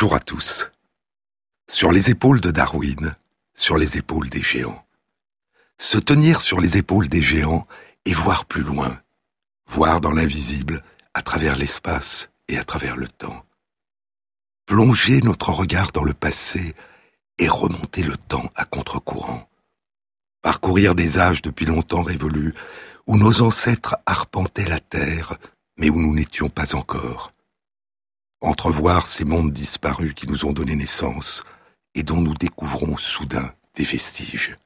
Bonjour à tous. Sur les épaules de Darwin, sur les épaules des géants. Se tenir sur les épaules des géants et voir plus loin, voir dans l'invisible, à travers l'espace et à travers le temps. Plonger notre regard dans le passé et remonter le temps à contre-courant. Parcourir des âges depuis longtemps révolus, où nos ancêtres arpentaient la terre, mais où nous n'étions pas encore entrevoir ces mondes disparus qui nous ont donné naissance et dont nous découvrons soudain des vestiges.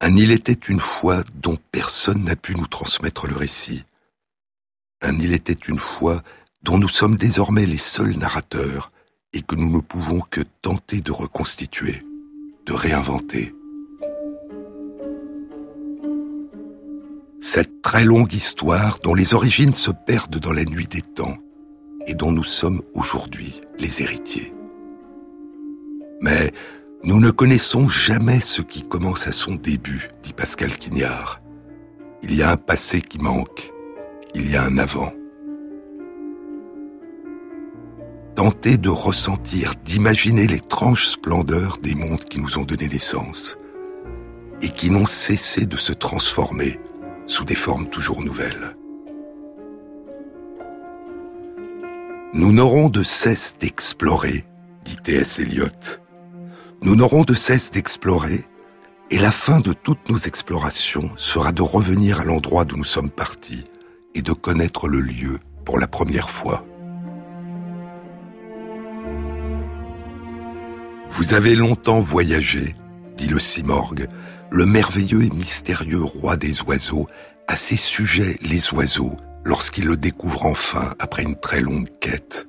Un il était une fois dont personne n'a pu nous transmettre le récit. Un il était une fois dont nous sommes désormais les seuls narrateurs et que nous ne pouvons que tenter de reconstituer, de réinventer. Cette très longue histoire dont les origines se perdent dans la nuit des temps et dont nous sommes aujourd'hui les héritiers. Mais nous ne connaissons jamais ce qui commence à son début, dit Pascal Quignard. Il y a un passé qui manque, il y a un avant. Tenter de ressentir, d'imaginer l'étrange splendeur des mondes qui nous ont donné naissance et qui n'ont cessé de se transformer sous des formes toujours nouvelles. Nous n'aurons de cesse d'explorer, dit T.S. Eliot. Nous n'aurons de cesse d'explorer, et la fin de toutes nos explorations sera de revenir à l'endroit d'où nous sommes partis et de connaître le lieu pour la première fois. Vous avez longtemps voyagé, dit le Simorgue, le merveilleux et mystérieux roi des oiseaux, à ses sujets les oiseaux, lorsqu'il le découvre enfin après une très longue quête.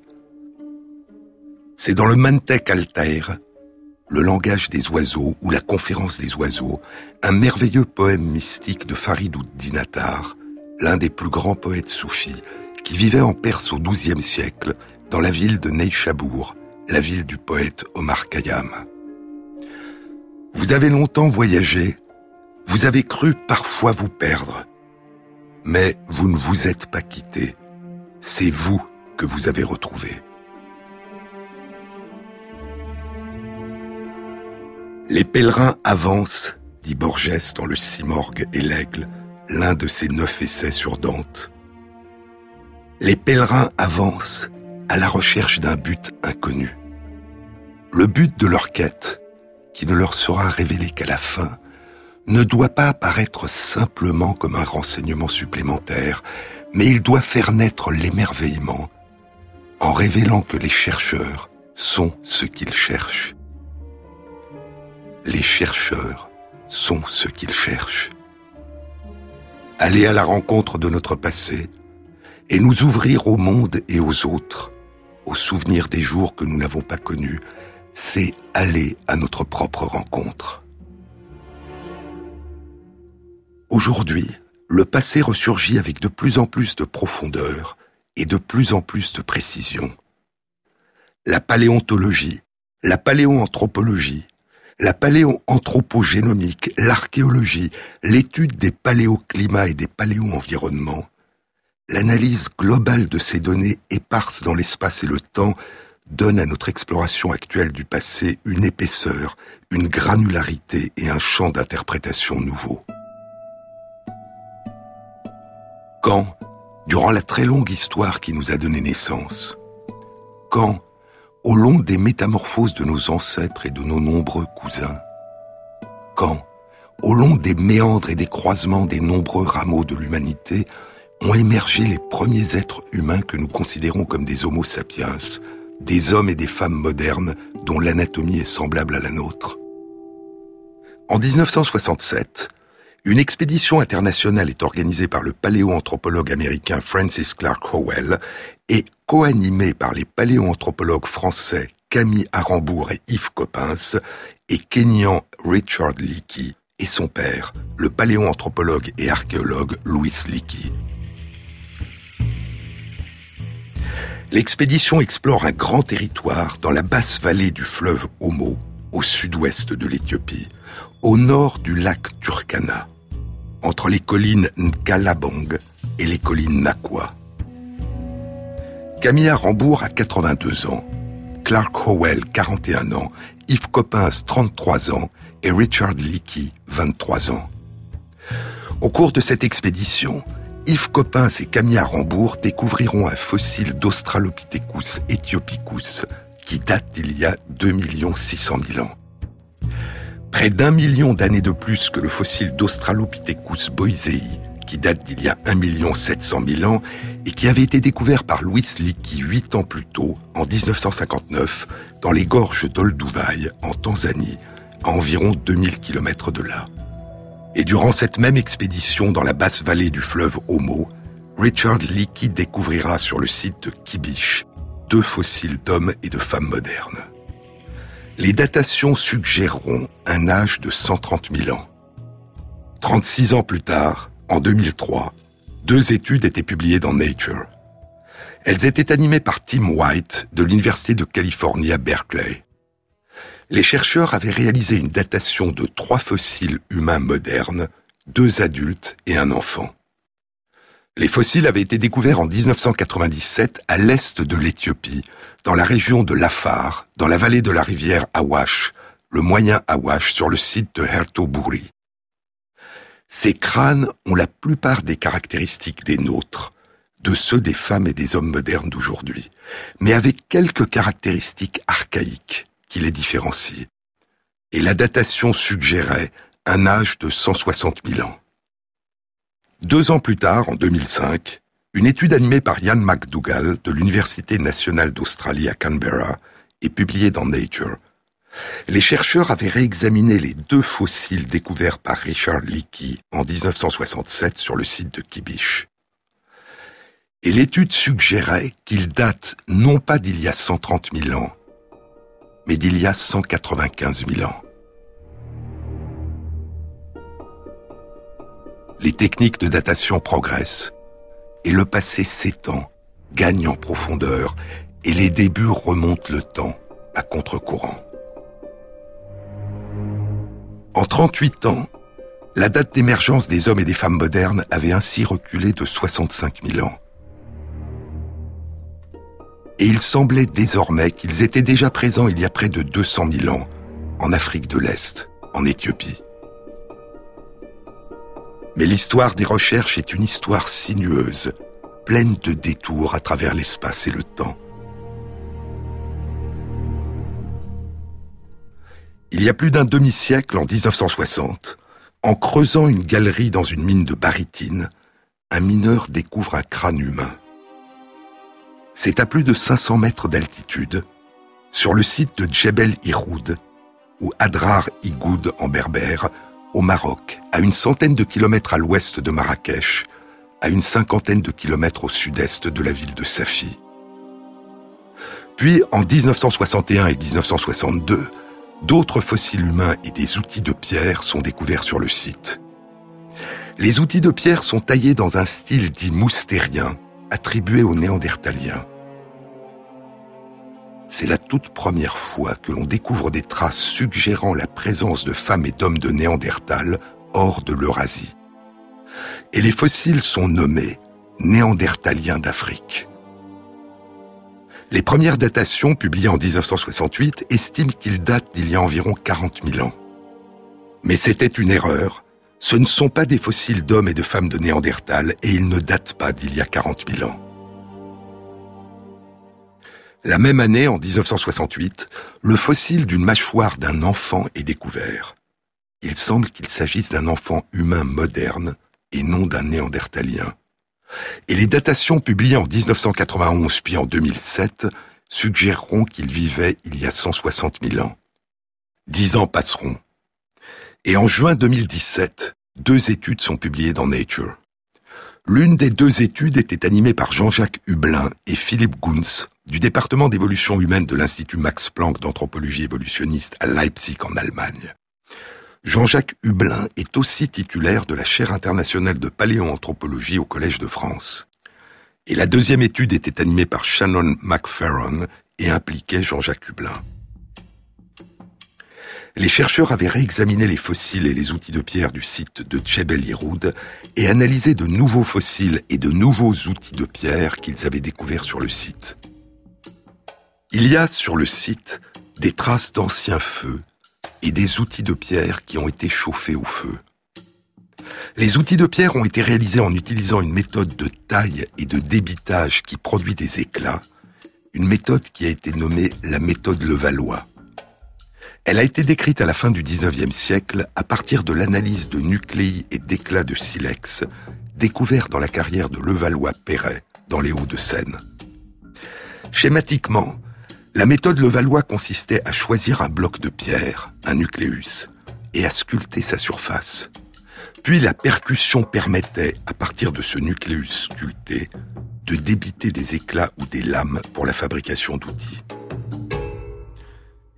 C'est dans le Mantek Altair, le langage des oiseaux ou la conférence des oiseaux, un merveilleux poème mystique de Farid Dinatar, l'un des plus grands poètes soufis, qui vivait en Perse au XIIe siècle, dans la ville de Neyshabour, la ville du poète Omar Khayyam. Vous avez longtemps voyagé, vous avez cru parfois vous perdre, mais vous ne vous êtes pas quitté. C'est vous que vous avez retrouvé. Les pèlerins avancent, dit Borges dans le Simorgue et l'Aigle, l'un de ses neuf essais sur Dante. Les pèlerins avancent à la recherche d'un but inconnu. Le but de leur quête, qui ne leur sera révélé qu'à la fin, ne doit pas apparaître simplement comme un renseignement supplémentaire, mais il doit faire naître l'émerveillement en révélant que les chercheurs sont ce qu'ils cherchent. Les chercheurs sont ce qu'ils cherchent. Aller à la rencontre de notre passé et nous ouvrir au monde et aux autres, aux souvenirs des jours que nous n'avons pas connus, c'est aller à notre propre rencontre. Aujourd'hui, le passé ressurgit avec de plus en plus de profondeur et de plus en plus de précision. La paléontologie, la paléoanthropologie, la paléoanthropogénomique, l'archéologie, l'étude des paléoclimats et des paléoenvironnements, l'analyse globale de ces données éparses dans l'espace et le temps donne à notre exploration actuelle du passé une épaisseur, une granularité et un champ d'interprétation nouveau. Quand, durant la très longue histoire qui nous a donné naissance, quand, au long des métamorphoses de nos ancêtres et de nos nombreux cousins, quand, au long des méandres et des croisements des nombreux rameaux de l'humanité, ont émergé les premiers êtres humains que nous considérons comme des Homo sapiens, des hommes et des femmes modernes dont l'anatomie est semblable à la nôtre. En 1967, une expédition internationale est organisée par le paléoanthropologue américain Francis Clark Howell et co-animée par les paléoanthropologues français Camille Arambourg et Yves Coppens et Kenyan Richard Leakey et son père, le paléoanthropologue et archéologue Louis Leakey. L'expédition explore un grand territoire dans la basse vallée du fleuve Homo, au sud-ouest de l'Éthiopie, au nord du lac Turkana entre les collines Nkalabong et les collines Nakwa. Camilla Rambourg a 82 ans. Clark Howell, 41 ans, Yves Coppens, 33 ans, et Richard Leakey, 23 ans. Au cours de cette expédition, Yves Coppens et Camille Rambourg découvriront un fossile d'Australopithecus ethiopicus qui date d'il y a 2 600 000 ans. Près d'un million d'années de plus que le fossile d'Australopithecus boisei, qui date d'il y a 1 700 000 ans et qui avait été découvert par Louis Leakey huit ans plus tôt, en 1959, dans les gorges d'Olduvai, en Tanzanie, à environ 2000 km de là. Et durant cette même expédition dans la basse vallée du fleuve Homo, Richard Leakey découvrira sur le site de Kibish deux fossiles d'hommes et de femmes modernes. Les datations suggéreront un âge de 130 000 ans. 36 ans plus tard, en 2003, deux études étaient publiées dans Nature. Elles étaient animées par Tim White de l'Université de Californie à Berkeley. Les chercheurs avaient réalisé une datation de trois fossiles humains modernes, deux adultes et un enfant. Les fossiles avaient été découverts en 1997 à l'est de l'Éthiopie, dans la région de Lafar, dans la vallée de la rivière Awash, le moyen Awash sur le site de Hertoburi. Ces crânes ont la plupart des caractéristiques des nôtres, de ceux des femmes et des hommes modernes d'aujourd'hui, mais avec quelques caractéristiques archaïques qui les différencient. Et la datation suggérait un âge de 160 000 ans. Deux ans plus tard, en 2005, une étude animée par Ian McDougall de l'Université nationale d'Australie à Canberra et publiée dans Nature les chercheurs avaient réexaminé les deux fossiles découverts par Richard Leakey en 1967 sur le site de Kibish. Et l'étude suggérait qu'ils datent non pas d'il y a 130 000 ans, mais d'il y a 195 000 ans. Les techniques de datation progressent et le passé s'étend, gagne en profondeur et les débuts remontent le temps à contre-courant. En 38 ans, la date d'émergence des hommes et des femmes modernes avait ainsi reculé de 65 000 ans. Et il semblait désormais qu'ils étaient déjà présents il y a près de 200 000 ans, en Afrique de l'Est, en Éthiopie. Mais l'histoire des recherches est une histoire sinueuse, pleine de détours à travers l'espace et le temps. Il y a plus d'un demi-siècle, en 1960, en creusant une galerie dans une mine de barytine, un mineur découvre un crâne humain. C'est à plus de 500 mètres d'altitude, sur le site de Djebel Iroud, ou Adrar Igoud en berbère, au Maroc, à une centaine de kilomètres à l'ouest de Marrakech, à une cinquantaine de kilomètres au sud-est de la ville de Safi. Puis, en 1961 et 1962, d'autres fossiles humains et des outils de pierre sont découverts sur le site. Les outils de pierre sont taillés dans un style dit moustérien, attribué aux néandertaliens. C'est la toute première fois que l'on découvre des traces suggérant la présence de femmes et d'hommes de Néandertal hors de l'Eurasie. Et les fossiles sont nommés Néandertaliens d'Afrique. Les premières datations, publiées en 1968, estiment qu'ils datent d'il y a environ 40 000 ans. Mais c'était une erreur. Ce ne sont pas des fossiles d'hommes et de femmes de Néandertal et ils ne datent pas d'il y a 40 000 ans. La même année, en 1968, le fossile d'une mâchoire d'un enfant est découvert. Il semble qu'il s'agisse d'un enfant humain moderne et non d'un néandertalien. Et les datations publiées en 1991 puis en 2007 suggéreront qu'il vivait il y a 160 000 ans. Dix ans passeront. Et en juin 2017, deux études sont publiées dans Nature. L'une des deux études était animée par Jean-Jacques Hublin et Philippe Gunz du département d'évolution humaine de l'Institut Max Planck d'anthropologie évolutionniste à Leipzig en Allemagne. Jean-Jacques Hublin est aussi titulaire de la chaire internationale de paléoanthropologie au Collège de France. Et la deuxième étude était animée par Shannon McFerron et impliquait Jean-Jacques Hublin. Les chercheurs avaient réexaminé les fossiles et les outils de pierre du site de Djebel Iroud et analysé de nouveaux fossiles et de nouveaux outils de pierre qu'ils avaient découverts sur le site. Il y a sur le site des traces d'anciens feux et des outils de pierre qui ont été chauffés au feu. Les outils de pierre ont été réalisés en utilisant une méthode de taille et de débitage qui produit des éclats, une méthode qui a été nommée la méthode Levallois. Elle a été décrite à la fin du XIXe siècle à partir de l'analyse de nucléi et d'éclats de silex découverts dans la carrière de Levallois-Perret dans les Hauts-de-Seine. Schématiquement, la méthode Levallois consistait à choisir un bloc de pierre, un nucléus, et à sculpter sa surface. Puis la percussion permettait, à partir de ce nucléus sculpté, de débiter des éclats ou des lames pour la fabrication d'outils.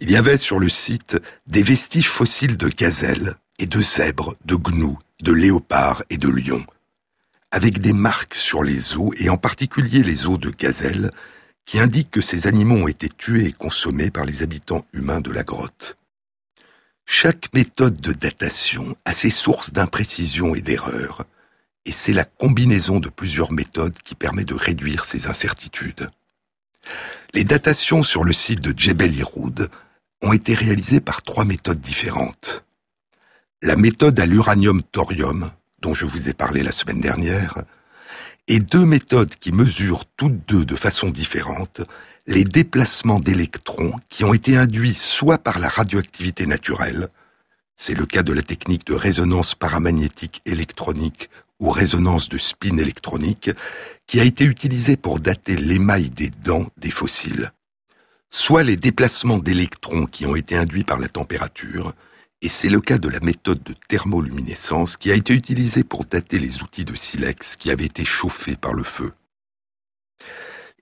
Il y avait sur le site des vestiges fossiles de gazelles et de zèbres, de gnous, de léopards et de lions, avec des marques sur les os et en particulier les os de gazelles qui indiquent que ces animaux ont été tués et consommés par les habitants humains de la grotte. Chaque méthode de datation a ses sources d'imprécision et d'erreurs, et c'est la combinaison de plusieurs méthodes qui permet de réduire ces incertitudes. Les datations sur le site de Djebel Iroud ont été réalisées par trois méthodes différentes. La méthode à l'uranium-thorium, dont je vous ai parlé la semaine dernière, et deux méthodes qui mesurent toutes deux de façon différente les déplacements d'électrons qui ont été induits soit par la radioactivité naturelle, c'est le cas de la technique de résonance paramagnétique électronique ou résonance de spin électronique, qui a été utilisée pour dater l'émail des dents des fossiles, soit les déplacements d'électrons qui ont été induits par la température, et c'est le cas de la méthode de thermoluminescence qui a été utilisée pour dater les outils de silex qui avaient été chauffés par le feu.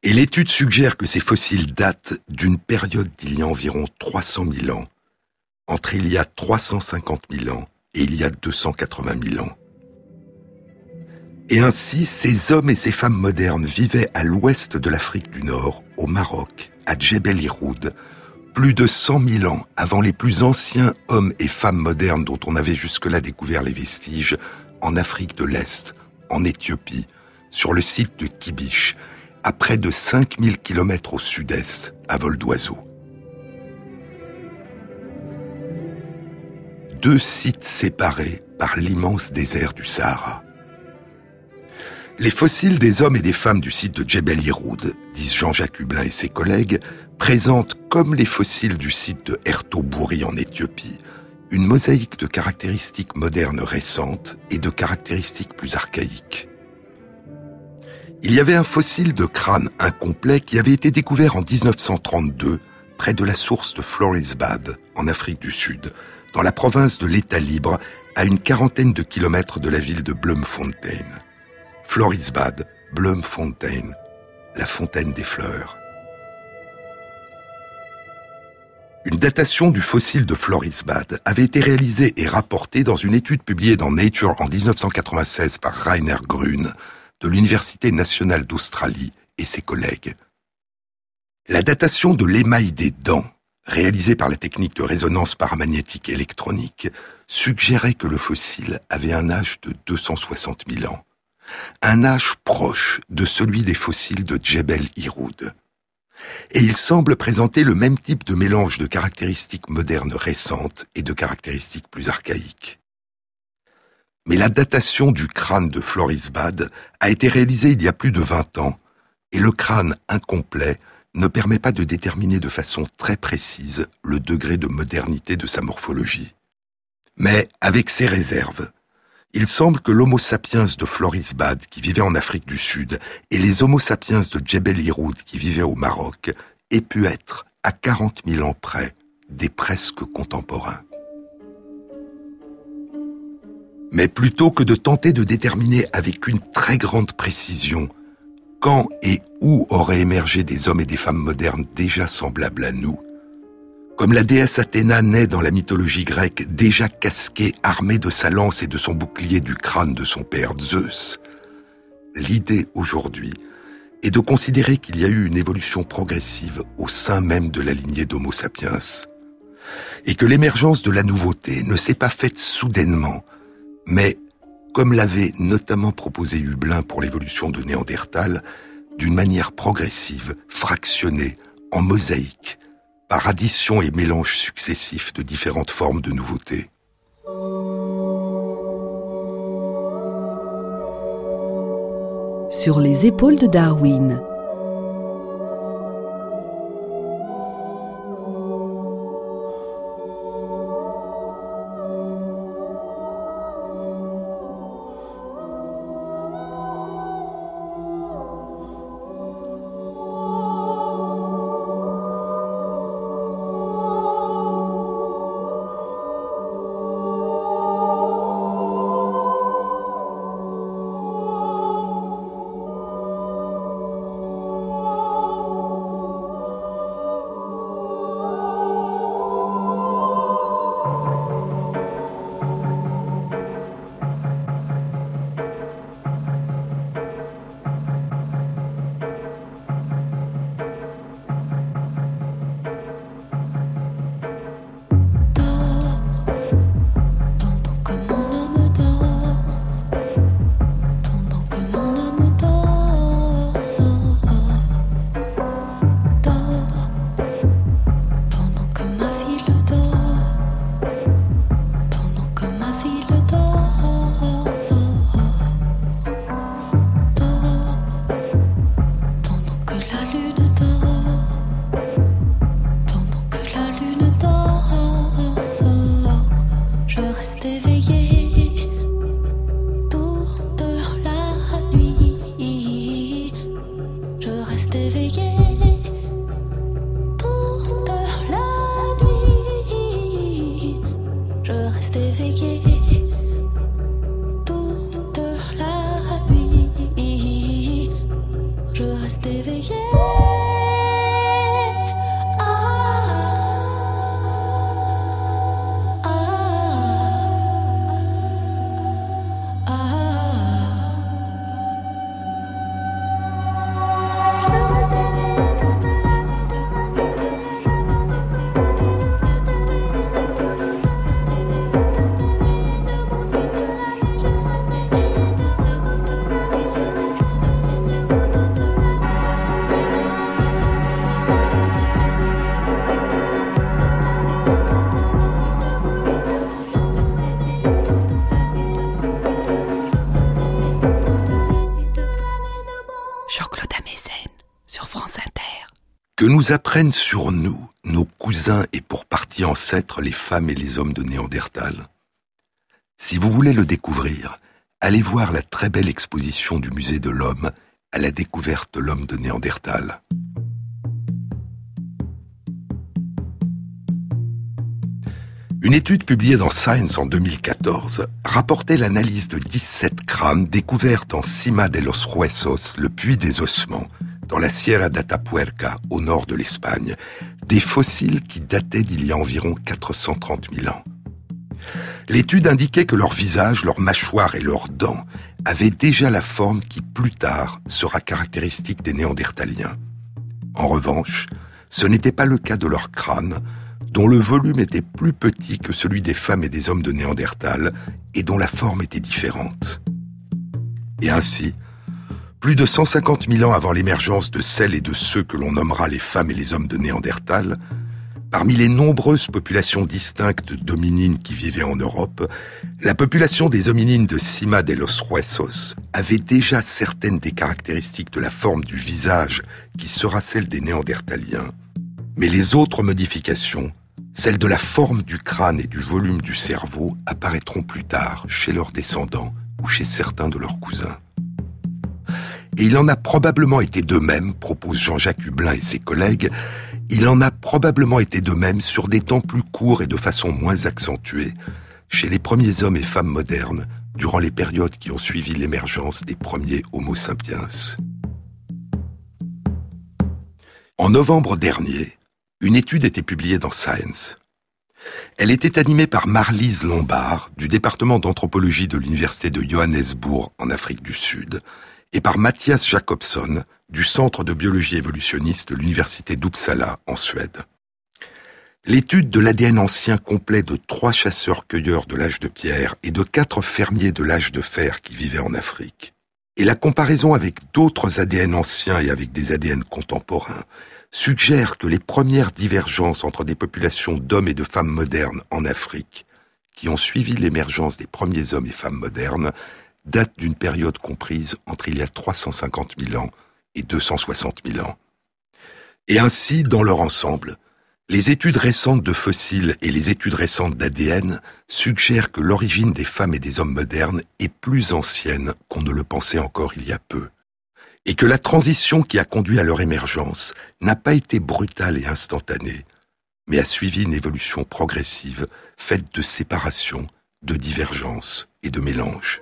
Et l'étude suggère que ces fossiles datent d'une période d'il y a environ 300 000 ans, entre il y a 350 000 ans et il y a 280 000 ans. Et ainsi, ces hommes et ces femmes modernes vivaient à l'ouest de l'Afrique du Nord, au Maroc, à Djebel Iroud, plus de 100 000 ans avant les plus anciens hommes et femmes modernes dont on avait jusque-là découvert les vestiges, en Afrique de l'Est, en Éthiopie, sur le site de Kibish, à près de 5000 km au sud-est, à vol d'oiseau. Deux sites séparés par l'immense désert du Sahara. Les fossiles des hommes et des femmes du site de Djebel Yeroud, disent Jean-Jacques Hublin et ses collègues, présentent, comme les fossiles du site de Ertobouri en Éthiopie, une mosaïque de caractéristiques modernes récentes et de caractéristiques plus archaïques. Il y avait un fossile de crâne incomplet qui avait été découvert en 1932 près de la source de Florisbad, en Afrique du Sud, dans la province de l'État libre, à une quarantaine de kilomètres de la ville de Bloemfontein. Florisbad, Bloemfontein, la fontaine des fleurs. Une datation du fossile de Florisbad avait été réalisée et rapportée dans une étude publiée dans Nature en 1996 par Rainer Grün de l'Université nationale d'Australie et ses collègues. La datation de l'émail des dents, réalisée par la technique de résonance paramagnétique électronique, suggérait que le fossile avait un âge de 260 000 ans un âge proche de celui des fossiles de Djebel Iroud. Et il semble présenter le même type de mélange de caractéristiques modernes récentes et de caractéristiques plus archaïques. Mais la datation du crâne de Florisbad a été réalisée il y a plus de 20 ans, et le crâne incomplet ne permet pas de déterminer de façon très précise le degré de modernité de sa morphologie. Mais avec ces réserves, il semble que l'Homo sapiens de Florisbad, qui vivait en Afrique du Sud, et les Homo sapiens de Djebel Iroud, qui vivaient au Maroc, aient pu être, à 40 000 ans près, des presque contemporains. Mais plutôt que de tenter de déterminer avec une très grande précision quand et où auraient émergé des hommes et des femmes modernes déjà semblables à nous, comme la déesse Athéna naît dans la mythologie grecque déjà casquée, armée de sa lance et de son bouclier du crâne de son père Zeus, l'idée aujourd'hui est de considérer qu'il y a eu une évolution progressive au sein même de la lignée d'Homo sapiens, et que l'émergence de la nouveauté ne s'est pas faite soudainement, mais, comme l'avait notamment proposé Hublin pour l'évolution de Néandertal, d'une manière progressive, fractionnée, en mosaïque, par addition et mélange successifs de différentes formes de nouveautés. Sur les épaules de Darwin, apprennent sur nous, nos cousins et pour partie ancêtres, les femmes et les hommes de Néandertal Si vous voulez le découvrir, allez voir la très belle exposition du musée de l'homme à la découverte de l'homme de Néandertal. Une étude publiée dans Science en 2014 rapportait l'analyse de 17 crânes découverts dans Cima de los Huesos, le puits des ossements, dans la Sierra d'Atapuerca, au nord de l'Espagne, des fossiles qui dataient d'il y a environ 430 000 ans. L'étude indiquait que leur visage, leur mâchoire et leurs dents avaient déjà la forme qui plus tard sera caractéristique des Néandertaliens. En revanche, ce n'était pas le cas de leur crâne, dont le volume était plus petit que celui des femmes et des hommes de Néandertal et dont la forme était différente. Et ainsi, plus de 150 000 ans avant l'émergence de celles et de ceux que l'on nommera les femmes et les hommes de Néandertal, parmi les nombreuses populations distinctes d'hominines qui vivaient en Europe, la population des hominines de Cima de los Huesos avait déjà certaines des caractéristiques de la forme du visage qui sera celle des Néandertaliens. Mais les autres modifications, celles de la forme du crâne et du volume du cerveau, apparaîtront plus tard chez leurs descendants ou chez certains de leurs cousins. Et il en a probablement été de même, propose Jean-Jacques Hublin et ses collègues, il en a probablement été de même sur des temps plus courts et de façon moins accentuée chez les premiers hommes et femmes modernes durant les périodes qui ont suivi l'émergence des premiers Homo sapiens. En novembre dernier, une étude était publiée dans Science. Elle était animée par Marlise Lombard du département d'anthropologie de l'université de Johannesburg en Afrique du Sud et par Mathias Jacobson du Centre de biologie évolutionniste de l'Université d'Uppsala en Suède. L'étude de l'ADN ancien complet de trois chasseurs-cueilleurs de l'âge de pierre et de quatre fermiers de l'âge de fer qui vivaient en Afrique Et la comparaison avec d'autres ADN anciens et avec des ADN contemporains suggère que les premières divergences entre des populations d'hommes et de femmes modernes en Afrique, qui ont suivi l'émergence des premiers hommes et femmes modernes, datent d'une période comprise entre il y a 350 000 ans et 260 000 ans. Et ainsi, dans leur ensemble, les études récentes de fossiles et les études récentes d'ADN suggèrent que l'origine des femmes et des hommes modernes est plus ancienne qu'on ne le pensait encore il y a peu, et que la transition qui a conduit à leur émergence n'a pas été brutale et instantanée, mais a suivi une évolution progressive faite de séparation, de divergence et de mélange.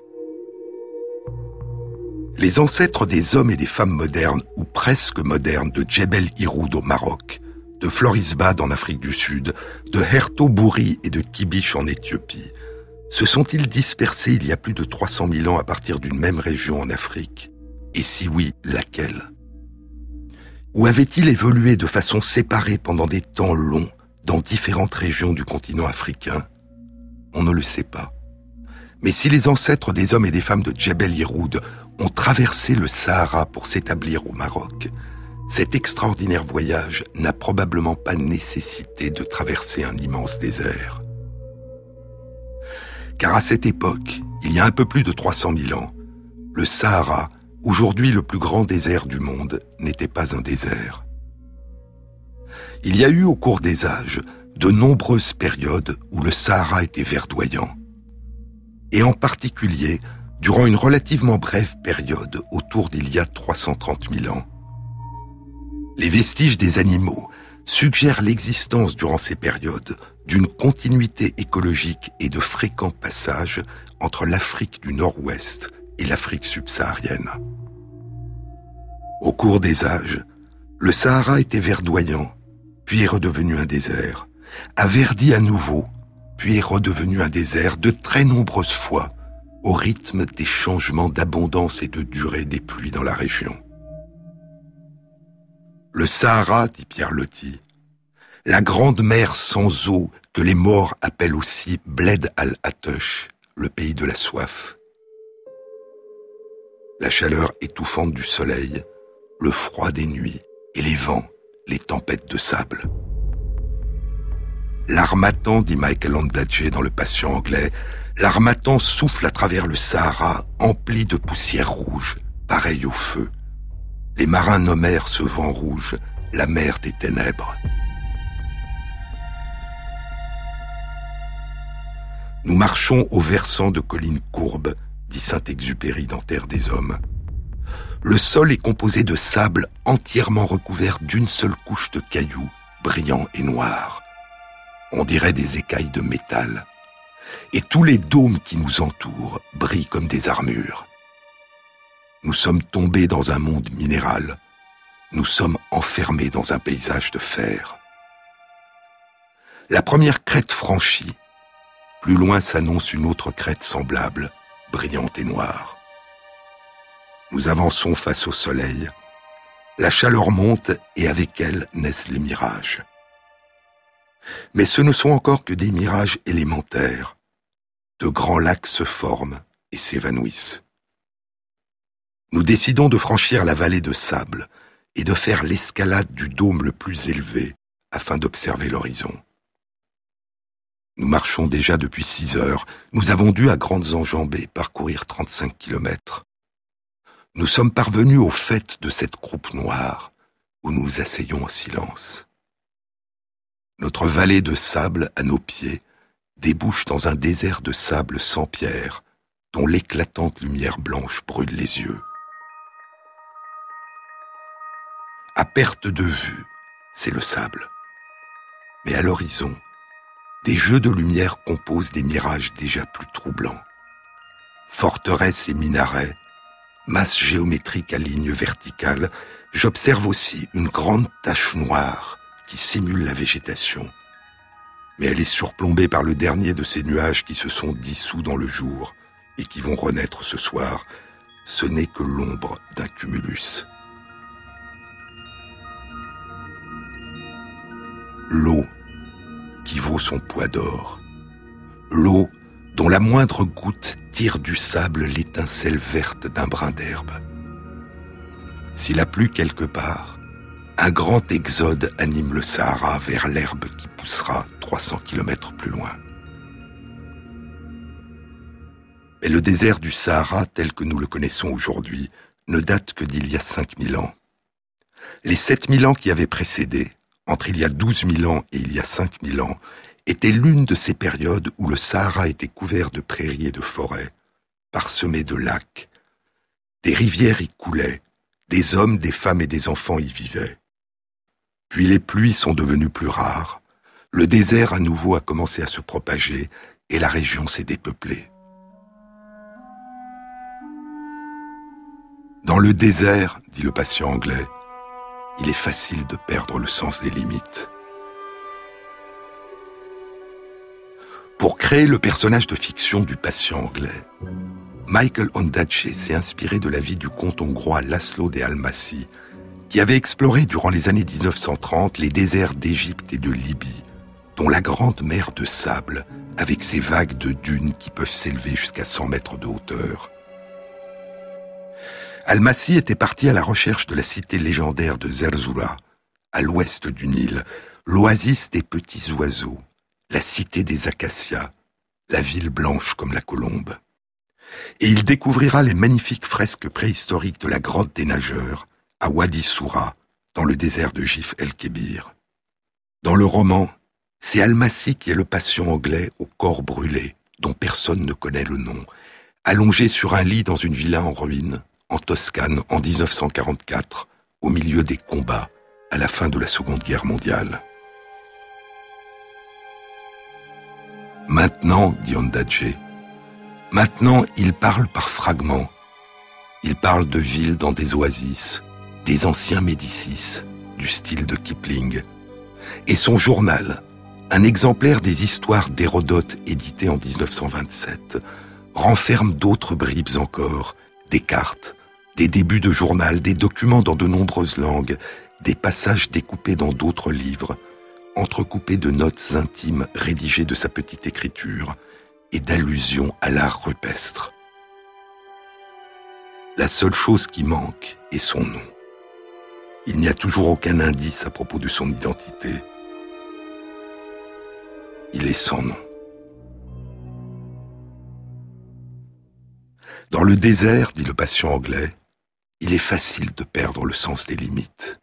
Les ancêtres des hommes et des femmes modernes ou presque modernes de Djebel Iroud au Maroc de Florisbad en Afrique du Sud, de Hertobouri et de Kibish en Éthiopie, se sont-ils dispersés il y a plus de 300 000 ans à partir d'une même région en Afrique? Et si oui, laquelle? Ou avaient-ils évolué de façon séparée pendant des temps longs dans différentes régions du continent africain? On ne le sait pas. Mais si les ancêtres des hommes et des femmes de Djebel Yeroud ont traversé le Sahara pour s'établir au Maroc, cet extraordinaire voyage n'a probablement pas nécessité de traverser un immense désert. Car à cette époque, il y a un peu plus de 300 000 ans, le Sahara, aujourd'hui le plus grand désert du monde, n'était pas un désert. Il y a eu au cours des âges de nombreuses périodes où le Sahara était verdoyant. Et en particulier, durant une relativement brève période autour d'il y a 330 000 ans, les vestiges des animaux suggèrent l'existence durant ces périodes d'une continuité écologique et de fréquents passages entre l'Afrique du Nord-Ouest et l'Afrique subsaharienne. Au cours des âges, le Sahara était verdoyant, puis est redevenu un désert, a verdi à nouveau, puis est redevenu un désert de très nombreuses fois, au rythme des changements d'abondance et de durée des pluies dans la région. Le Sahara, dit Pierre Loti, la grande mer sans eau que les morts appellent aussi Bled al-Atush, le pays de la soif. La chaleur étouffante du soleil, le froid des nuits et les vents, les tempêtes de sable. L'armatan, dit Michael Ondaatje dans Le Patient anglais, l'armatan souffle à travers le Sahara empli de poussière rouge, pareil au feu. Les marins nommèrent ce vent rouge la mer des ténèbres. Nous marchons au versant de collines courbes, dit Saint-Exupéry dans Terre des Hommes. Le sol est composé de sable entièrement recouvert d'une seule couche de cailloux, brillants et noirs. On dirait des écailles de métal. Et tous les dômes qui nous entourent brillent comme des armures. Nous sommes tombés dans un monde minéral. Nous sommes enfermés dans un paysage de fer. La première crête franchie, plus loin s'annonce une autre crête semblable, brillante et noire. Nous avançons face au soleil. La chaleur monte et avec elle naissent les mirages. Mais ce ne sont encore que des mirages élémentaires. De grands lacs se forment et s'évanouissent nous décidons de franchir la vallée de sable et de faire l'escalade du dôme le plus élevé afin d'observer l'horizon. Nous marchons déjà depuis six heures, nous avons dû à grandes enjambées parcourir 35 kilomètres. Nous sommes parvenus au fait de cette croupe noire où nous nous asseyons en silence. Notre vallée de sable à nos pieds débouche dans un désert de sable sans pierre dont l'éclatante lumière blanche brûle les yeux. À perte de vue, c'est le sable. Mais à l'horizon, des jeux de lumière composent des mirages déjà plus troublants. Forteresses et minarets, masses géométriques à lignes verticales, j'observe aussi une grande tache noire qui simule la végétation. Mais elle est surplombée par le dernier de ces nuages qui se sont dissous dans le jour et qui vont renaître ce soir. Ce n'est que l'ombre d'un cumulus. l'eau qui vaut son poids d'or, l'eau dont la moindre goutte tire du sable l'étincelle verte d'un brin d'herbe. S'il a plu quelque part, un grand exode anime le Sahara vers l'herbe qui poussera 300 km plus loin. Mais le désert du Sahara tel que nous le connaissons aujourd'hui ne date que d'il y a 5000 ans. Les 7000 ans qui avaient précédé, entre il y a 12 000 ans et il y a 5000 ans, étaient l'une de ces périodes où le Sahara était couvert de prairies et de forêts, parsemé de lacs. Des rivières y coulaient, des hommes, des femmes et des enfants y vivaient. Puis les pluies sont devenues plus rares, le désert à nouveau a commencé à se propager et la région s'est dépeuplée. Dans le désert, dit le patient anglais, il est facile de perdre le sens des limites. Pour créer le personnage de fiction du patient anglais, Michael Ondaatje s'est inspiré de la vie du comte hongrois Laszlo de Almasi, qui avait exploré durant les années 1930 les déserts d'Égypte et de Libye, dont la grande mer de sable, avec ses vagues de dunes qui peuvent s'élever jusqu'à 100 mètres de hauteur. Almasi était parti à la recherche de la cité légendaire de Zerzura, à l'ouest du Nil, l'oasis des petits oiseaux, la cité des acacias, la ville blanche comme la colombe. Et il découvrira les magnifiques fresques préhistoriques de la grotte des nageurs, à Wadi Soura, dans le désert de Gif el-Kébir. Dans le roman, c'est Almasi qui est le patient anglais au corps brûlé, dont personne ne connaît le nom, allongé sur un lit dans une villa en ruine, en Toscane en 1944, au milieu des combats à la fin de la Seconde Guerre mondiale. Maintenant, dit Ondadje, maintenant il parle par fragments. Il parle de villes dans des oasis, des anciens Médicis, du style de Kipling. Et son journal, un exemplaire des histoires d'Hérodote édité en 1927, renferme d'autres bribes encore, des cartes, des débuts de journal, des documents dans de nombreuses langues, des passages découpés dans d'autres livres, entrecoupés de notes intimes rédigées de sa petite écriture et d'allusions à l'art rupestre. La seule chose qui manque est son nom. Il n'y a toujours aucun indice à propos de son identité. Il est sans nom. Dans le désert, dit le patient anglais, il est facile de perdre le sens des limites.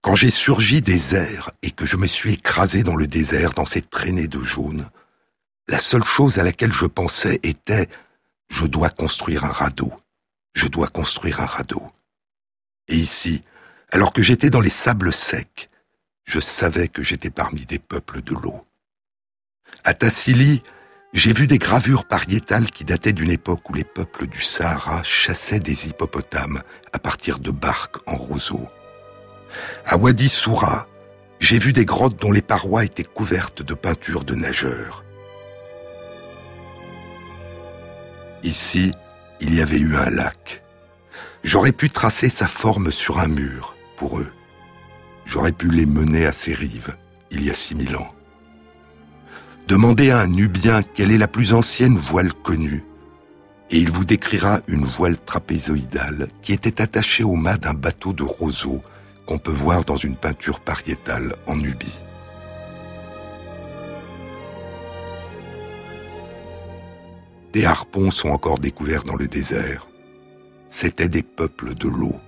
Quand j'ai surgi des airs et que je me suis écrasé dans le désert, dans cette traînée de jaune, la seule chose à laquelle je pensais était je dois construire un radeau, je dois construire un radeau. Et ici, alors que j'étais dans les sables secs, je savais que j'étais parmi des peuples de l'eau. À Tassili, j'ai vu des gravures pariétales qui dataient d'une époque où les peuples du Sahara chassaient des hippopotames à partir de barques en roseaux. À Wadi Soura, j'ai vu des grottes dont les parois étaient couvertes de peintures de nageurs. Ici, il y avait eu un lac. J'aurais pu tracer sa forme sur un mur, pour eux. J'aurais pu les mener à ses rives, il y a six mille ans. Demandez à un Nubien quelle est la plus ancienne voile connue, et il vous décrira une voile trapézoïdale qui était attachée au mât d'un bateau de roseau qu'on peut voir dans une peinture pariétale en Nubie. Des harpons sont encore découverts dans le désert. C'étaient des peuples de l'eau.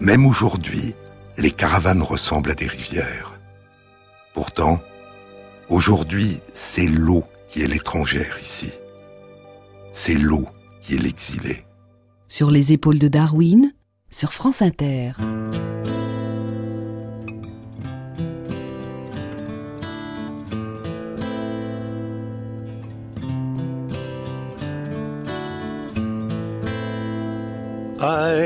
Même aujourd'hui, les caravanes ressemblent à des rivières. Pourtant, Aujourd'hui, c'est l'eau qui est l'étrangère ici. C'est l'eau qui est l'exilé. Sur les épaules de Darwin, sur France Inter.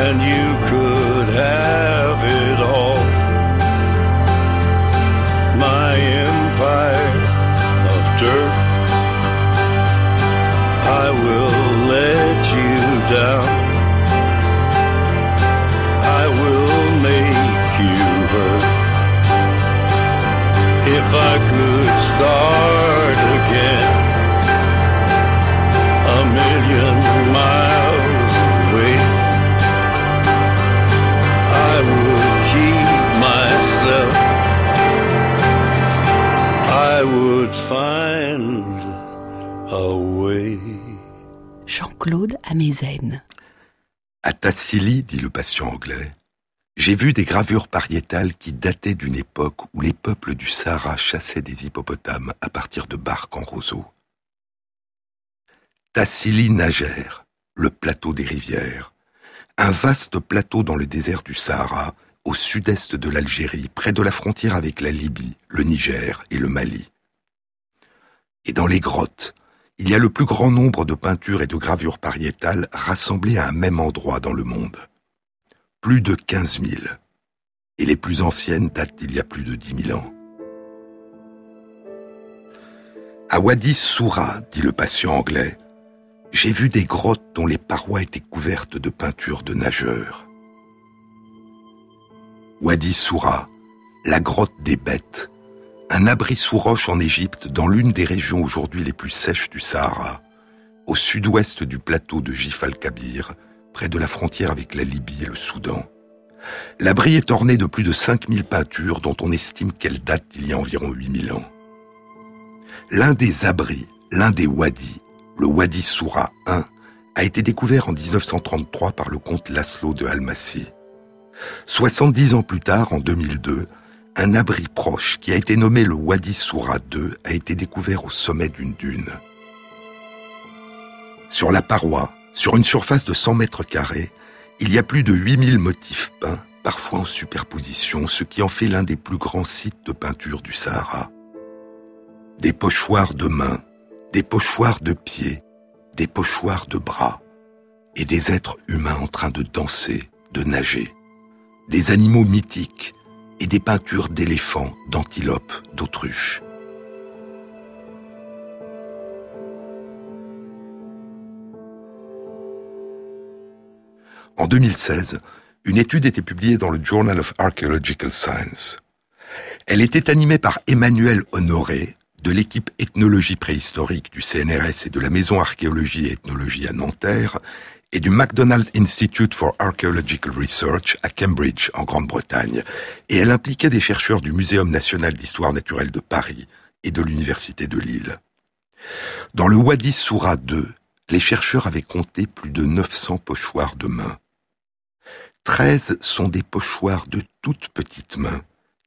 And you could have it dit le patient anglais, j'ai vu des gravures pariétales qui dataient d'une époque où les peuples du Sahara chassaient des hippopotames à partir de barques en roseaux. Tassili Nager, le plateau des rivières, un vaste plateau dans le désert du Sahara, au sud-est de l'Algérie, près de la frontière avec la Libye, le Niger et le Mali. Et dans les grottes, il y a le plus grand nombre de peintures et de gravures pariétales rassemblées à un même endroit dans le monde. Plus de 15 000. Et les plus anciennes datent d'il y a plus de 10 000 ans. À Wadi Soura, dit le patient anglais, j'ai vu des grottes dont les parois étaient couvertes de peintures de nageurs. Wadi Soura, la grotte des bêtes, un abri sous roche en Égypte dans l'une des régions aujourd'hui les plus sèches du Sahara, au sud-ouest du plateau de Gif al-Kabir, près de la frontière avec la Libye et le Soudan. L'abri est orné de plus de 5000 peintures dont on estime qu'elles datent d'il y a environ 8000 ans. L'un des abris, l'un des wadis, le Wadi Soura I, a été découvert en 1933 par le comte Laszlo de Almaty. 70 ans plus tard, en 2002, un abri proche qui a été nommé le Wadi Soura II a été découvert au sommet d'une dune. Sur la paroi, sur une surface de 100 mètres carrés, il y a plus de 8000 motifs peints, parfois en superposition, ce qui en fait l'un des plus grands sites de peinture du Sahara. Des pochoirs de mains, des pochoirs de pieds, des pochoirs de bras, et des êtres humains en train de danser, de nager, des animaux mythiques, et des peintures d'éléphants, d'antilopes, d'autruches. En 2016, une étude était publiée dans le Journal of Archaeological Science. Elle était animée par Emmanuel Honoré, de l'équipe ethnologie préhistorique du CNRS et de la Maison archéologie et ethnologie à Nanterre, et du MacDonald Institute for Archaeological Research à Cambridge, en Grande-Bretagne, et elle impliquait des chercheurs du Muséum national d'histoire naturelle de Paris et de l'Université de Lille. Dans le Wadi Soura II, les chercheurs avaient compté plus de 900 pochoirs de mains. 13 sont des pochoirs de toutes petites mains,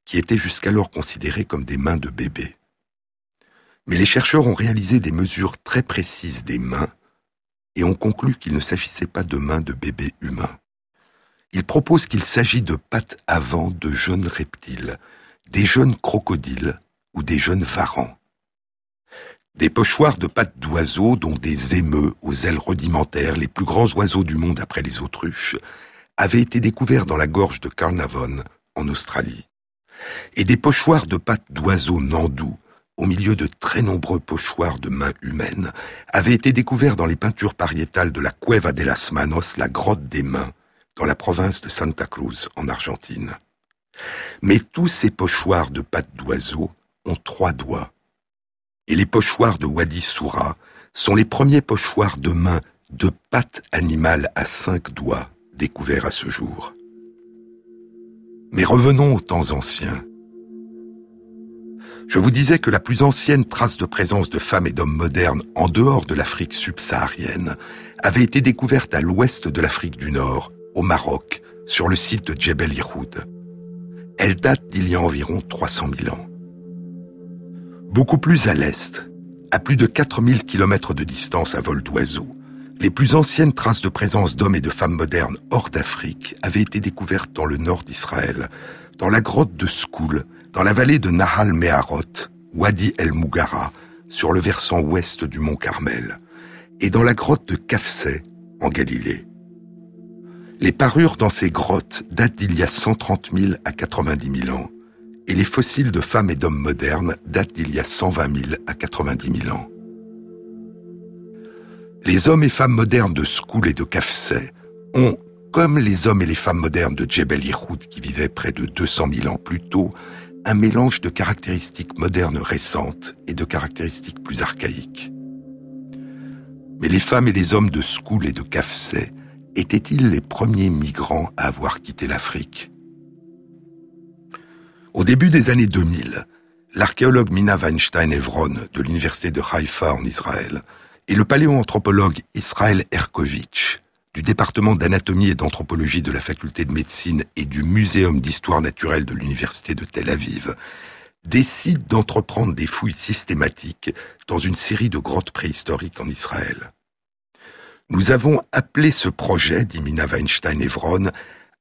qui étaient jusqu'alors considérées comme des mains de bébé. Mais les chercheurs ont réalisé des mesures très précises des mains et ont conclu qu'il ne s'agissait pas de mains de bébés humains. Ils proposent qu'il s'agit de pattes avant de jeunes reptiles, des jeunes crocodiles ou des jeunes varans. Des pochoirs de pattes d'oiseaux, dont des émeux aux ailes rudimentaires, les plus grands oiseaux du monde après les autruches, avaient été découverts dans la gorge de Carnarvon, en Australie. Et des pochoirs de pattes d'oiseaux nandous, au milieu de très nombreux pochoirs de mains humaines, avaient été découverts dans les peintures pariétales de la Cueva de las Manos, la grotte des mains, dans la province de Santa Cruz, en Argentine. Mais tous ces pochoirs de pattes d'oiseaux ont trois doigts. Et les pochoirs de Wadi Soura sont les premiers pochoirs de mains de pattes animales à cinq doigts découverts à ce jour. Mais revenons aux temps anciens. Je vous disais que la plus ancienne trace de présence de femmes et d'hommes modernes en dehors de l'Afrique subsaharienne avait été découverte à l'ouest de l'Afrique du Nord, au Maroc, sur le site de Djebel Iroud. Elle date d'il y a environ 300 000 ans. Beaucoup plus à l'est, à plus de 4000 km de distance à vol d'oiseau, les plus anciennes traces de présence d'hommes et de femmes modernes hors d'Afrique avaient été découvertes dans le nord d'Israël, dans la grotte de Skoul, dans la vallée de Nahal Meharot, Wadi El Mougara, sur le versant ouest du mont Carmel, et dans la grotte de Kafseh, en Galilée. Les parures dans ces grottes datent d'il y a 130 000 à 90 000 ans, et les fossiles de femmes et d'hommes modernes datent d'il y a 120 000 à 90 000 ans. Les hommes et femmes modernes de Skoul et de Kafseh ont, comme les hommes et les femmes modernes de Djebel Ihoud qui vivaient près de 200 000 ans plus tôt, un mélange de caractéristiques modernes récentes et de caractéristiques plus archaïques. Mais les femmes et les hommes de Skoul et de Kafseh étaient-ils les premiers migrants à avoir quitté l'Afrique? Au début des années 2000, l'archéologue Mina Weinstein-Evron de l'université de Haïfa en Israël et le paléoanthropologue Israël Erkovitch du département d'anatomie et d'anthropologie de la faculté de médecine et du muséum d'histoire naturelle de l'université de Tel Aviv, décide d'entreprendre des fouilles systématiques dans une série de grottes préhistoriques en Israël. Nous avons appelé ce projet, dit Mina Weinstein-Evron,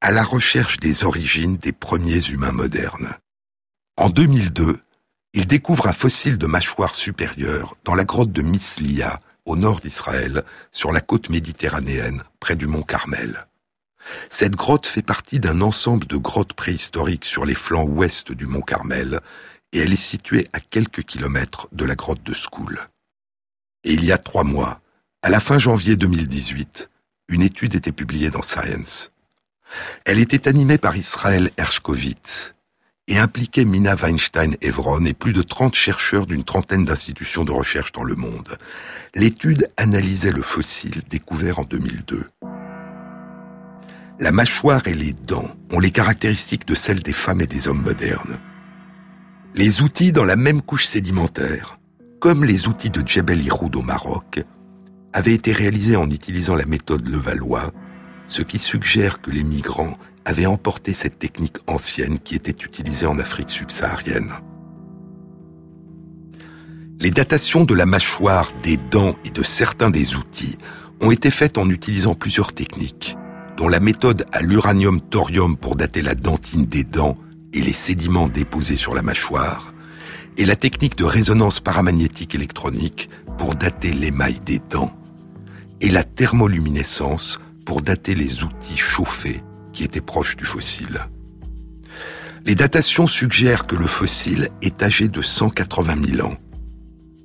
à la recherche des origines des premiers humains modernes. En 2002, il découvre un fossile de mâchoire supérieure dans la grotte de Mislia, au nord d'Israël, sur la côte méditerranéenne, près du mont Carmel. Cette grotte fait partie d'un ensemble de grottes préhistoriques sur les flancs ouest du mont Carmel, et elle est située à quelques kilomètres de la grotte de Skoul. Et il y a trois mois, à la fin janvier 2018, une étude était publiée dans Science. Elle était animée par Israël Hershkovitz et impliquait Mina Weinstein-Evron et plus de 30 chercheurs d'une trentaine d'institutions de recherche dans le monde. L'étude analysait le fossile découvert en 2002. La mâchoire et les dents ont les caractéristiques de celles des femmes et des hommes modernes. Les outils dans la même couche sédimentaire, comme les outils de Djebel Iroud au Maroc, avaient été réalisés en utilisant la méthode Levallois, ce qui suggère que les migrants avaient emporté cette technique ancienne qui était utilisée en Afrique subsaharienne. Les datations de la mâchoire, des dents et de certains des outils ont été faites en utilisant plusieurs techniques, dont la méthode à l'uranium-thorium pour dater la dentine des dents et les sédiments déposés sur la mâchoire, et la technique de résonance paramagnétique électronique pour dater l'émail des dents, et la thermoluminescence pour dater les outils chauffés qui étaient proches du fossile. Les datations suggèrent que le fossile est âgé de 180 000 ans,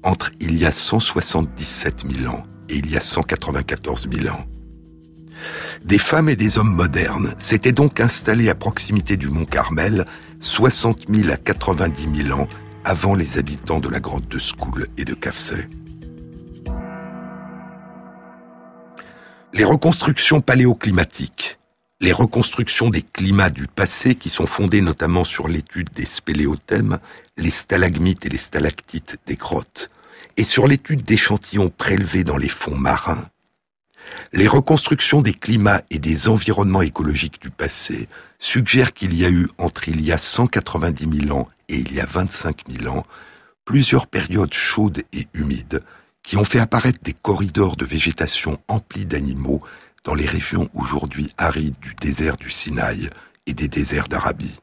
entre il y a 177 000 ans et il y a 194 000 ans. Des femmes et des hommes modernes s'étaient donc installés à proximité du mont Carmel 60 000 à 90 000 ans avant les habitants de la grotte de Skoul et de Kafsay. Les reconstructions paléoclimatiques, les reconstructions des climats du passé qui sont fondées notamment sur l'étude des spéléothèmes, les stalagmites et les stalactites des grottes, et sur l'étude d'échantillons prélevés dans les fonds marins, les reconstructions des climats et des environnements écologiques du passé suggèrent qu'il y a eu entre il y a 190 000 ans et il y a 25 000 ans plusieurs périodes chaudes et humides qui ont fait apparaître des corridors de végétation emplis d'animaux dans les régions aujourd'hui arides du désert du Sinaï et des déserts d'Arabie.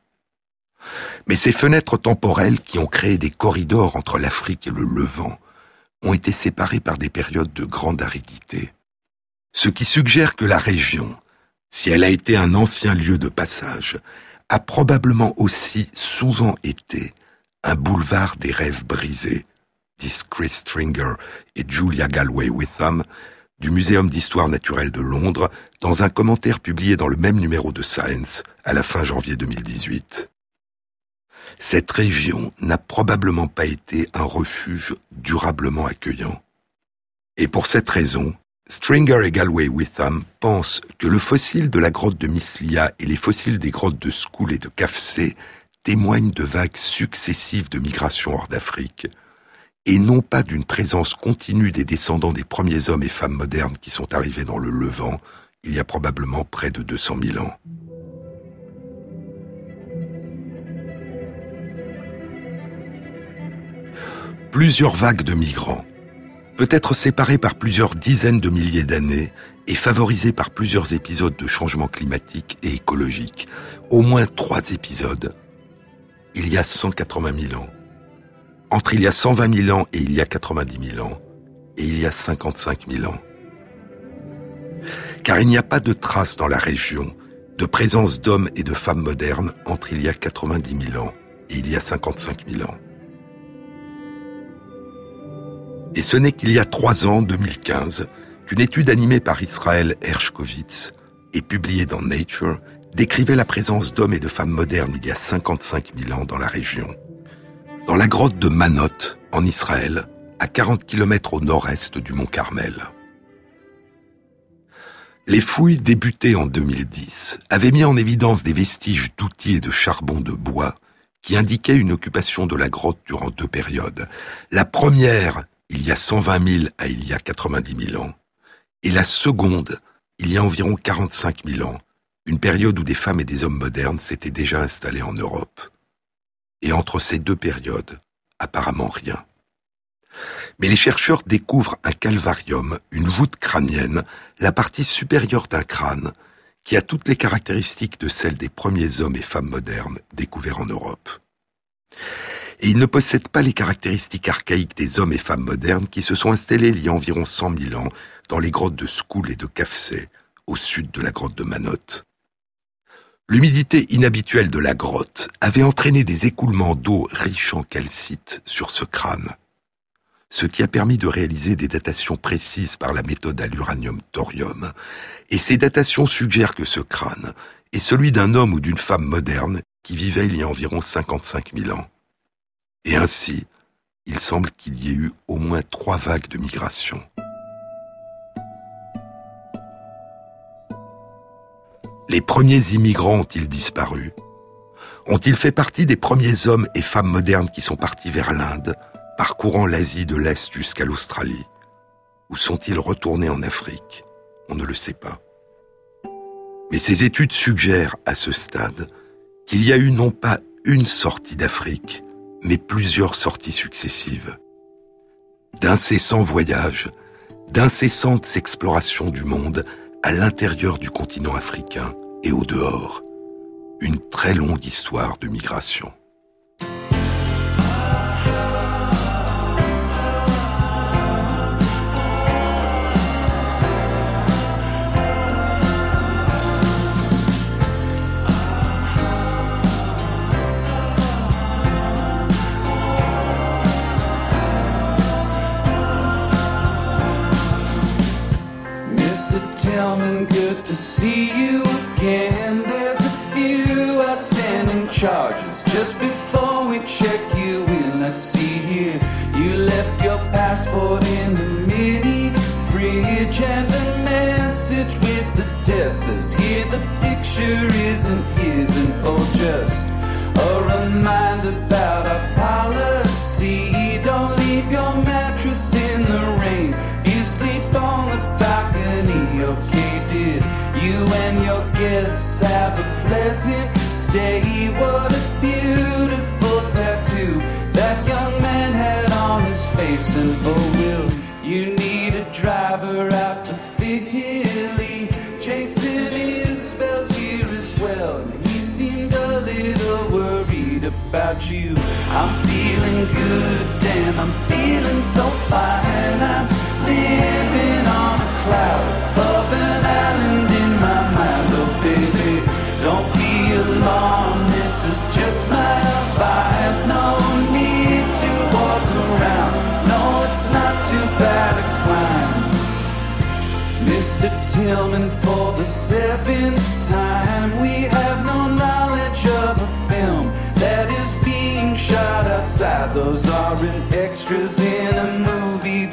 Mais ces fenêtres temporelles qui ont créé des corridors entre l'Afrique et le Levant ont été séparées par des périodes de grande aridité ce qui suggère que la région, si elle a été un ancien lieu de passage, a probablement aussi souvent été un boulevard des rêves brisés, Chris Stringer et Julia Galway Witham du Muséum d'histoire naturelle de Londres dans un commentaire publié dans le même numéro de Science à la fin janvier 2018. Cette région n'a probablement pas été un refuge durablement accueillant. Et pour cette raison, Stringer et Galway Witham pensent que le fossile de la grotte de Mislia et les fossiles des grottes de Skoul et de Kafsé témoignent de vagues successives de migration hors d'Afrique, et non pas d'une présence continue des descendants des premiers hommes et femmes modernes qui sont arrivés dans le Levant il y a probablement près de 200 000 ans. Plusieurs vagues de migrants, peut être séparé par plusieurs dizaines de milliers d'années et favorisé par plusieurs épisodes de changement climatique et écologique. Au moins trois épisodes il y a 180 000 ans. Entre il y a 120 000 ans et il y a 90 000 ans. Et il y a 55 000 ans. Car il n'y a pas de traces dans la région de présence d'hommes et de femmes modernes entre il y a 90 000 ans et il y a 55 000 ans. Et ce n'est qu'il y a trois ans, 2015, qu'une étude animée par Israël Hershkovitz et publiée dans Nature décrivait la présence d'hommes et de femmes modernes il y a 55 000 ans dans la région. Dans la grotte de Manot, en Israël, à 40 km au nord-est du mont Carmel. Les fouilles débutées en 2010 avaient mis en évidence des vestiges d'outils et de charbon de bois qui indiquaient une occupation de la grotte durant deux périodes. La première il y a 120 000 à il y a 90 000 ans, et la seconde, il y a environ 45 000 ans, une période où des femmes et des hommes modernes s'étaient déjà installés en Europe. Et entre ces deux périodes, apparemment rien. Mais les chercheurs découvrent un calvarium, une voûte crânienne, la partie supérieure d'un crâne, qui a toutes les caractéristiques de celles des premiers hommes et femmes modernes découverts en Europe et il ne possède pas les caractéristiques archaïques des hommes et femmes modernes qui se sont installés il y a environ 100 000 ans dans les grottes de Skoul et de Kafsé, au sud de la grotte de Manot. L'humidité inhabituelle de la grotte avait entraîné des écoulements d'eau riches en calcite sur ce crâne, ce qui a permis de réaliser des datations précises par la méthode à l'uranium-thorium, et ces datations suggèrent que ce crâne est celui d'un homme ou d'une femme moderne qui vivait il y a environ 55 000 ans. Et ainsi, il semble qu'il y ait eu au moins trois vagues de migration. Les premiers immigrants ont-ils disparu? Ont-ils fait partie des premiers hommes et femmes modernes qui sont partis vers l'Inde, parcourant l'Asie de l'Est jusqu'à l'Australie? Ou sont-ils retournés en Afrique? On ne le sait pas. Mais ces études suggèrent à ce stade qu'il y a eu non pas une sortie d'Afrique, mais plusieurs sorties successives. D'incessants voyages, d'incessantes explorations du monde à l'intérieur du continent africain et au dehors. Une très longue histoire de migration. Reminder about our policy. Don't leave your mattress in the rain. You sleep on the balcony, okay? Did you and your guests have a pleasant stay? What about you. I'm feeling good, damn, I'm feeling so fine. I'm living on a cloud above an island in my mind. Oh, baby, don't be alarmed, this is just my vibe. No need to walk around, no, it's not too bad a climb. Mr. Tillman, for the seventh time, we have no knowledge Those aren't extras in a movie,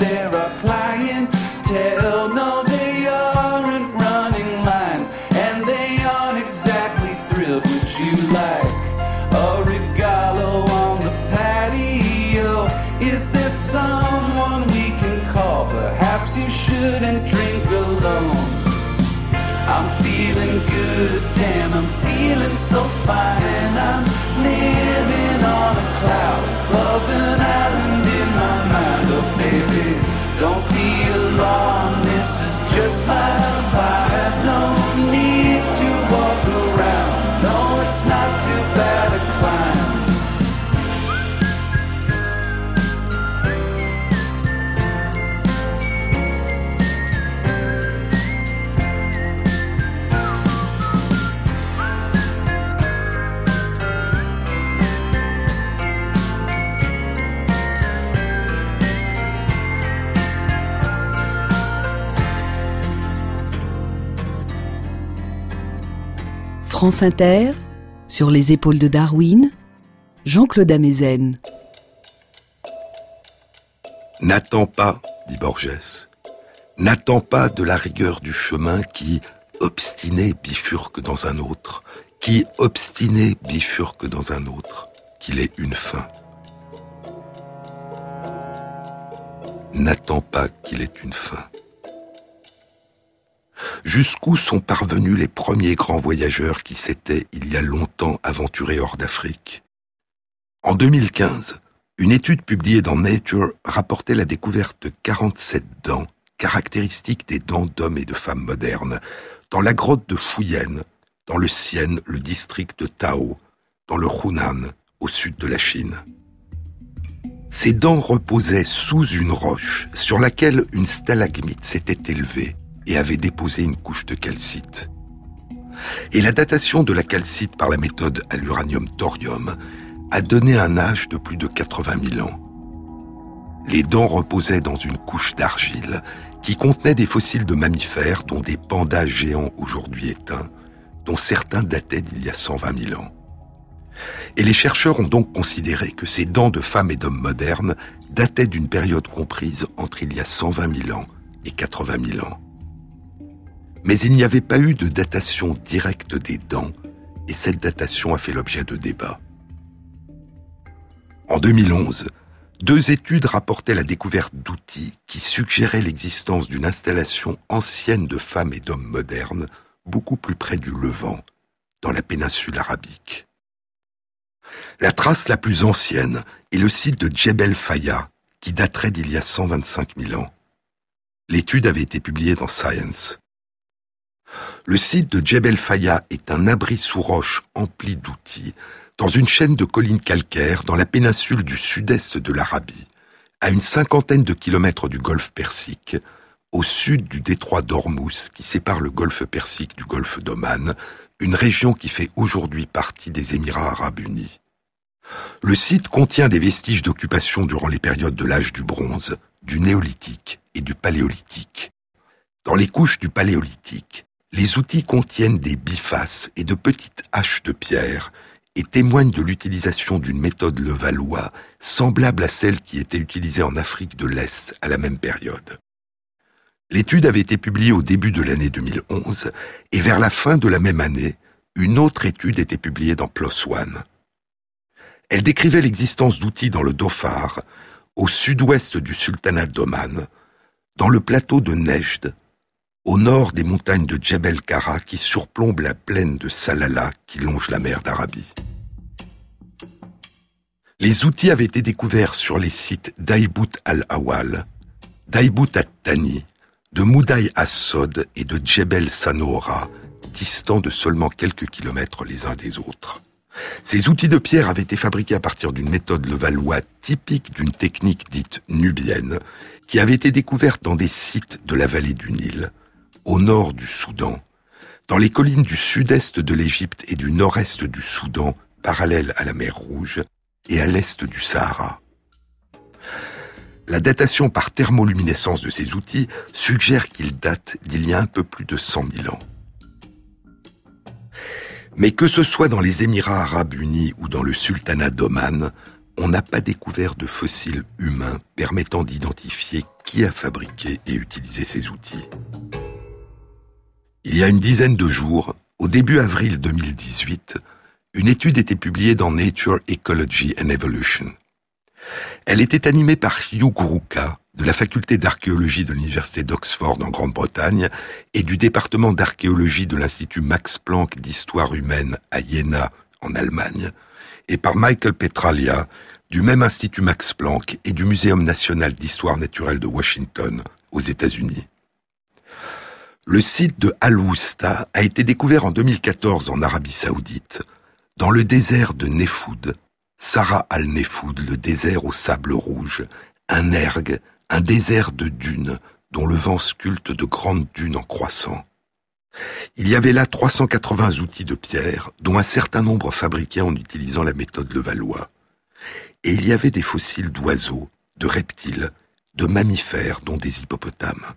France Inter, sur les épaules de Darwin, Jean-Claude Amezen. N'attends pas, dit Borges, n'attends pas de la rigueur du chemin qui, obstiné, bifurque dans un autre, qui, obstiné, bifurque dans un autre, qu'il ait une fin. N'attends pas qu'il ait une fin. Jusqu'où sont parvenus les premiers grands voyageurs qui s'étaient, il y a longtemps, aventurés hors d'Afrique? En 2015, une étude publiée dans Nature rapportait la découverte de 47 dents, caractéristiques des dents d'hommes et de femmes modernes, dans la grotte de Fuyen, dans le Xian, le district de Tao, dans le Hunan, au sud de la Chine. Ces dents reposaient sous une roche sur laquelle une stalagmite s'était élevée et avait déposé une couche de calcite. Et la datation de la calcite par la méthode à l'uranium-thorium a donné un âge de plus de 80 000 ans. Les dents reposaient dans une couche d'argile qui contenait des fossiles de mammifères dont des pandas géants aujourd'hui éteints, dont certains dataient d'il y a 120 000 ans. Et les chercheurs ont donc considéré que ces dents de femmes et d'hommes modernes dataient d'une période comprise entre il y a 120 000 ans et 80 000 ans. Mais il n'y avait pas eu de datation directe des dents, et cette datation a fait l'objet de débats. En 2011, deux études rapportaient la découverte d'outils qui suggéraient l'existence d'une installation ancienne de femmes et d'hommes modernes beaucoup plus près du Levant, dans la péninsule arabique. La trace la plus ancienne est le site de Djebel Faya, qui daterait d'il y a 125 000 ans. L'étude avait été publiée dans Science. Le site de Djebel Faya est un abri sous roche empli d'outils dans une chaîne de collines calcaires dans la péninsule du sud-est de l'Arabie, à une cinquantaine de kilomètres du golfe Persique, au sud du détroit d'Ormuz qui sépare le golfe Persique du golfe d'Oman, une région qui fait aujourd'hui partie des Émirats arabes unis. Le site contient des vestiges d'occupation durant les périodes de l'âge du bronze, du néolithique et du paléolithique. Dans les couches du paléolithique, les outils contiennent des bifaces et de petites haches de pierre et témoigne de l'utilisation d'une méthode Levallois semblable à celle qui était utilisée en Afrique de l'Est à la même période. L'étude avait été publiée au début de l'année 2011 et vers la fin de la même année, une autre étude était publiée dans PLOS. Elle décrivait l'existence d'outils dans le Dhofar, au sud-ouest du sultanat d'Oman, dans le plateau de Nejd, au nord des montagnes de Djebel Kara qui surplombent la plaine de Salala qui longe la mer d'Arabie. Les outils avaient été découverts sur les sites d'Aïbout al-Awal, d'Aïbout al-Tani, de Moudaï as-Sod et de Djebel Sanoora, distants de seulement quelques kilomètres les uns des autres. Ces outils de pierre avaient été fabriqués à partir d'une méthode levallois typique d'une technique dite nubienne, qui avait été découverte dans des sites de la vallée du Nil, au nord du Soudan, dans les collines du sud-est de l'Égypte et du nord-est du Soudan, parallèles à la mer Rouge, et à l'est du Sahara. La datation par thermoluminescence de ces outils suggère qu'ils datent d'il y a un peu plus de 100 000 ans. Mais que ce soit dans les Émirats arabes unis ou dans le sultanat d'Oman, on n'a pas découvert de fossiles humains permettant d'identifier qui a fabriqué et utilisé ces outils. Il y a une dizaine de jours, au début avril 2018, une étude était publiée dans Nature, Ecology and Evolution. Elle était animée par Hugh Guruka, de la faculté d'archéologie de l'université d'Oxford en Grande-Bretagne et du département d'archéologie de l'Institut Max Planck d'histoire humaine à Jena en Allemagne, et par Michael Petralia du même Institut Max Planck et du Muséum national d'histoire naturelle de Washington aux États-Unis. Le site de Al-Wusta a été découvert en 2014 en Arabie Saoudite dans le désert de Nefoud, Sarah al-Nefoud, le désert au sable rouge, un ergue, un désert de dunes, dont le vent sculpte de grandes dunes en croissant. Il y avait là 380 outils de pierre, dont un certain nombre fabriqués en utilisant la méthode Levallois. Et il y avait des fossiles d'oiseaux, de reptiles, de mammifères, dont des hippopotames.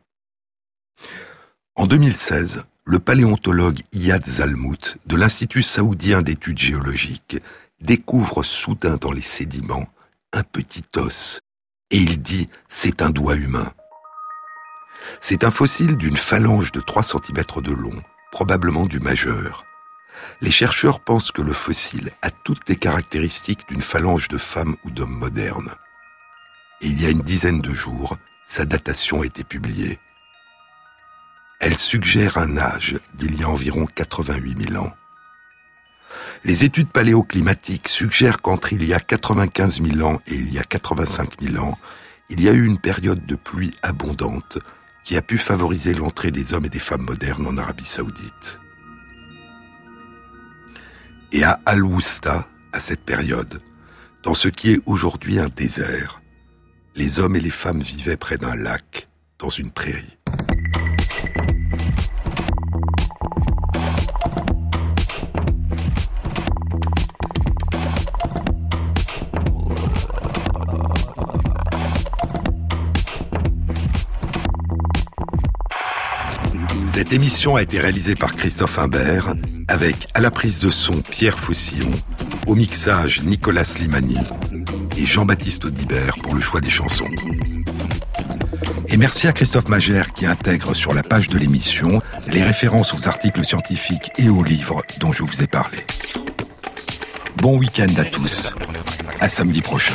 En 2016, le paléontologue Iyad Zalmout de l'Institut saoudien d'études géologiques découvre soudain dans les sédiments un petit os et il dit c'est un doigt humain. C'est un fossile d'une phalange de 3 cm de long, probablement du majeur. Les chercheurs pensent que le fossile a toutes les caractéristiques d'une phalange de femme ou d'homme moderne. Et il y a une dizaine de jours, sa datation a été publiée. Elle suggère un âge d'il y a environ 88 000 ans. Les études paléoclimatiques suggèrent qu'entre il y a 95 000 ans et il y a 85 000 ans, il y a eu une période de pluie abondante qui a pu favoriser l'entrée des hommes et des femmes modernes en Arabie saoudite. Et à Al-Wusta, à cette période, dans ce qui est aujourd'hui un désert, les hommes et les femmes vivaient près d'un lac, dans une prairie. Cette émission a été réalisée par Christophe Imbert, avec à la prise de son Pierre Faucillon, au mixage Nicolas Slimani et Jean-Baptiste Audibert pour le choix des chansons. Et merci à Christophe Magère qui intègre sur la page de l'émission les références aux articles scientifiques et aux livres dont je vous ai parlé. Bon week-end à tous. À samedi prochain.